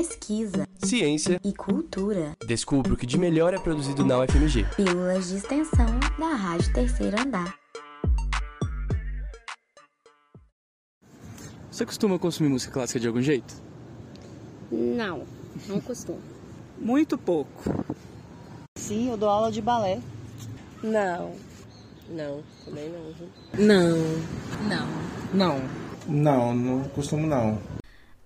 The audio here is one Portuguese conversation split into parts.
pesquisa, ciência e cultura. Descubra o que de melhor é produzido na UFMG. Pílulas de extensão da Rádio Terceiro Andar. Você costuma consumir música clássica de algum jeito? Não, não costumo. Muito pouco. Sim, eu dou aula de balé. Não. Não, também não. Não. Não. Não. Não, não costumo não.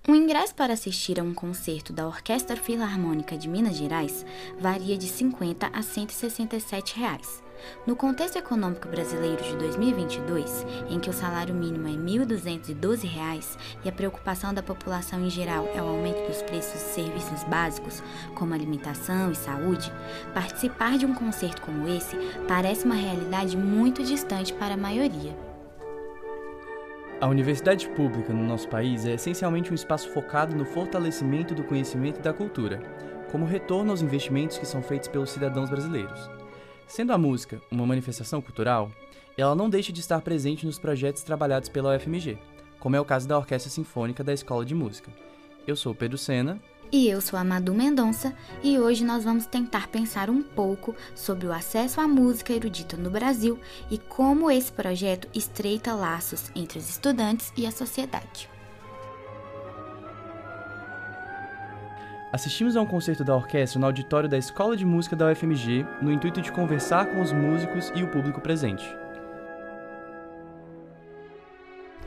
Um ingresso para assistir a um concerto da Orquestra Filarmônica de Minas Gerais varia de 50 a 167 reais. No contexto econômico brasileiro de 2022, em que o salário mínimo é 1.212 reais, e a preocupação da população em geral é o aumento dos preços de serviços básicos, como alimentação e saúde, participar de um concerto como esse parece uma realidade muito distante para a maioria. A universidade pública no nosso país é essencialmente um espaço focado no fortalecimento do conhecimento e da cultura, como retorno aos investimentos que são feitos pelos cidadãos brasileiros. Sendo a música uma manifestação cultural, ela não deixa de estar presente nos projetos trabalhados pela UFMG, como é o caso da Orquestra Sinfônica da Escola de Música. Eu sou Pedro Sena. E eu sou a Madu Mendonça, e hoje nós vamos tentar pensar um pouco sobre o acesso à música erudita no Brasil e como esse projeto estreita laços entre os estudantes e a sociedade. Assistimos a um concerto da orquestra no auditório da Escola de Música da UFMG, no intuito de conversar com os músicos e o público presente.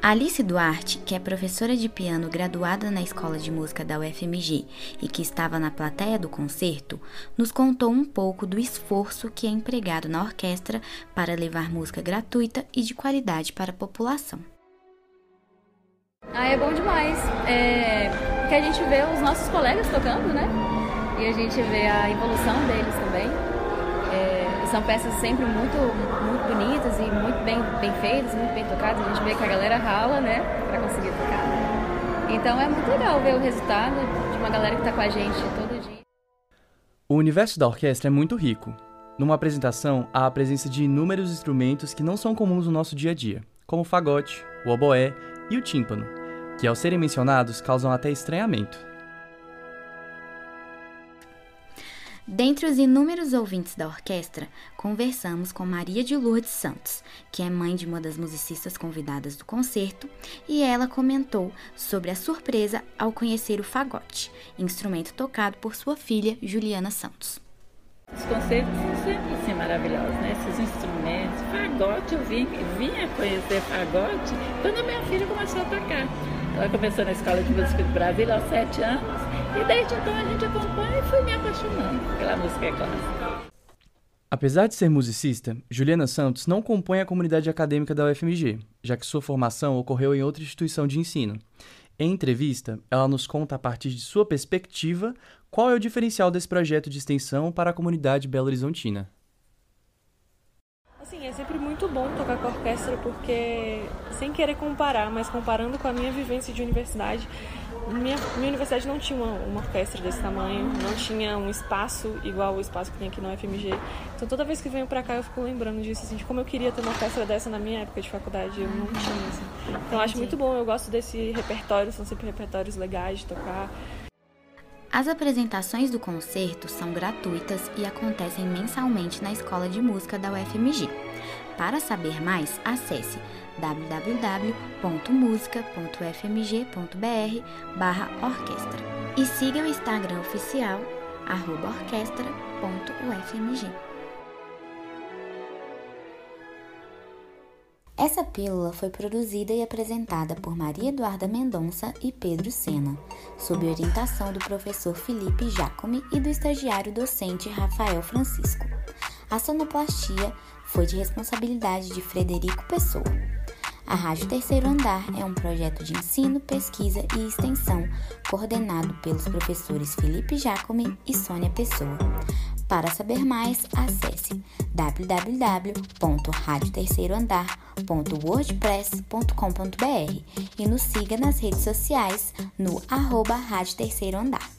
Alice Duarte, que é professora de piano graduada na Escola de Música da UFMG e que estava na plateia do concerto, nos contou um pouco do esforço que é empregado na orquestra para levar música gratuita e de qualidade para a população. Ah, é bom demais. É, porque a gente vê os nossos colegas tocando, né? E a gente vê a evolução deles também. São peças sempre muito, muito bonitas e muito bem, bem feitas, muito bem tocadas. A gente vê que a galera rala, né? Pra conseguir tocar. Então é muito legal ver o resultado de uma galera que tá com a gente todo dia. O universo da orquestra é muito rico. Numa apresentação, há a presença de inúmeros instrumentos que não são comuns no nosso dia a dia, como o fagote, o oboé e o tímpano, que ao serem mencionados causam até estranhamento. Dentre os inúmeros ouvintes da orquestra, conversamos com Maria de Lourdes Santos, que é mãe de uma das musicistas convidadas do concerto, e ela comentou sobre a surpresa ao conhecer o fagote, instrumento tocado por sua filha Juliana Santos. Os concertos são sempre assim maravilhosos, né? Esses instrumentos. Fagote, eu vim, vinha conhecer fagote quando a minha filha começou a tocar. Ela começou na Escola de Música do Brasil aos sete anos e desde então a gente acompanha e fui me apaixonando pela música clássica. Apesar de ser musicista, Juliana Santos não compõe a comunidade acadêmica da UFMG, já que sua formação ocorreu em outra instituição de ensino. Em entrevista, ela nos conta a partir de sua perspectiva qual é o diferencial desse projeto de extensão para a comunidade belo-horizontina. Assim, é sempre muito bom tocar com a orquestra porque, sem querer comparar, mas comparando com a minha vivência de universidade, minha, minha universidade não tinha uma, uma, orquestra desse tamanho, não tinha um espaço igual o espaço que tem aqui no UFMG. Então toda vez que venho pra cá eu fico lembrando disso, assim, de como eu queria ter uma orquestra dessa na minha época de faculdade, eu não tinha, assim. Então acho muito bom, eu gosto desse repertório, são sempre repertórios legais de tocar. As apresentações do concerto são gratuitas e acontecem mensalmente na Escola de Música da UFMG. Para saber mais, acesse www.musica.fmg.br/orquestra e siga o Instagram oficial orquestra.ufmg. Essa pílula foi produzida e apresentada por Maria Eduarda Mendonça e Pedro Sena, sob orientação do professor Felipe Jacome e do estagiário docente Rafael Francisco. A sonoplastia foi de responsabilidade de Frederico Pessoa. A Rádio Terceiro Andar é um projeto de ensino, pesquisa e extensão coordenado pelos professores Felipe Jacome e Sônia Pessoa. Para saber mais, acesse www.radioterceiroandar.wordpress.com.br e nos siga nas redes sociais no arroba Rádio Terceiro Andar.